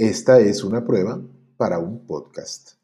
Esta es una prueba para un podcast.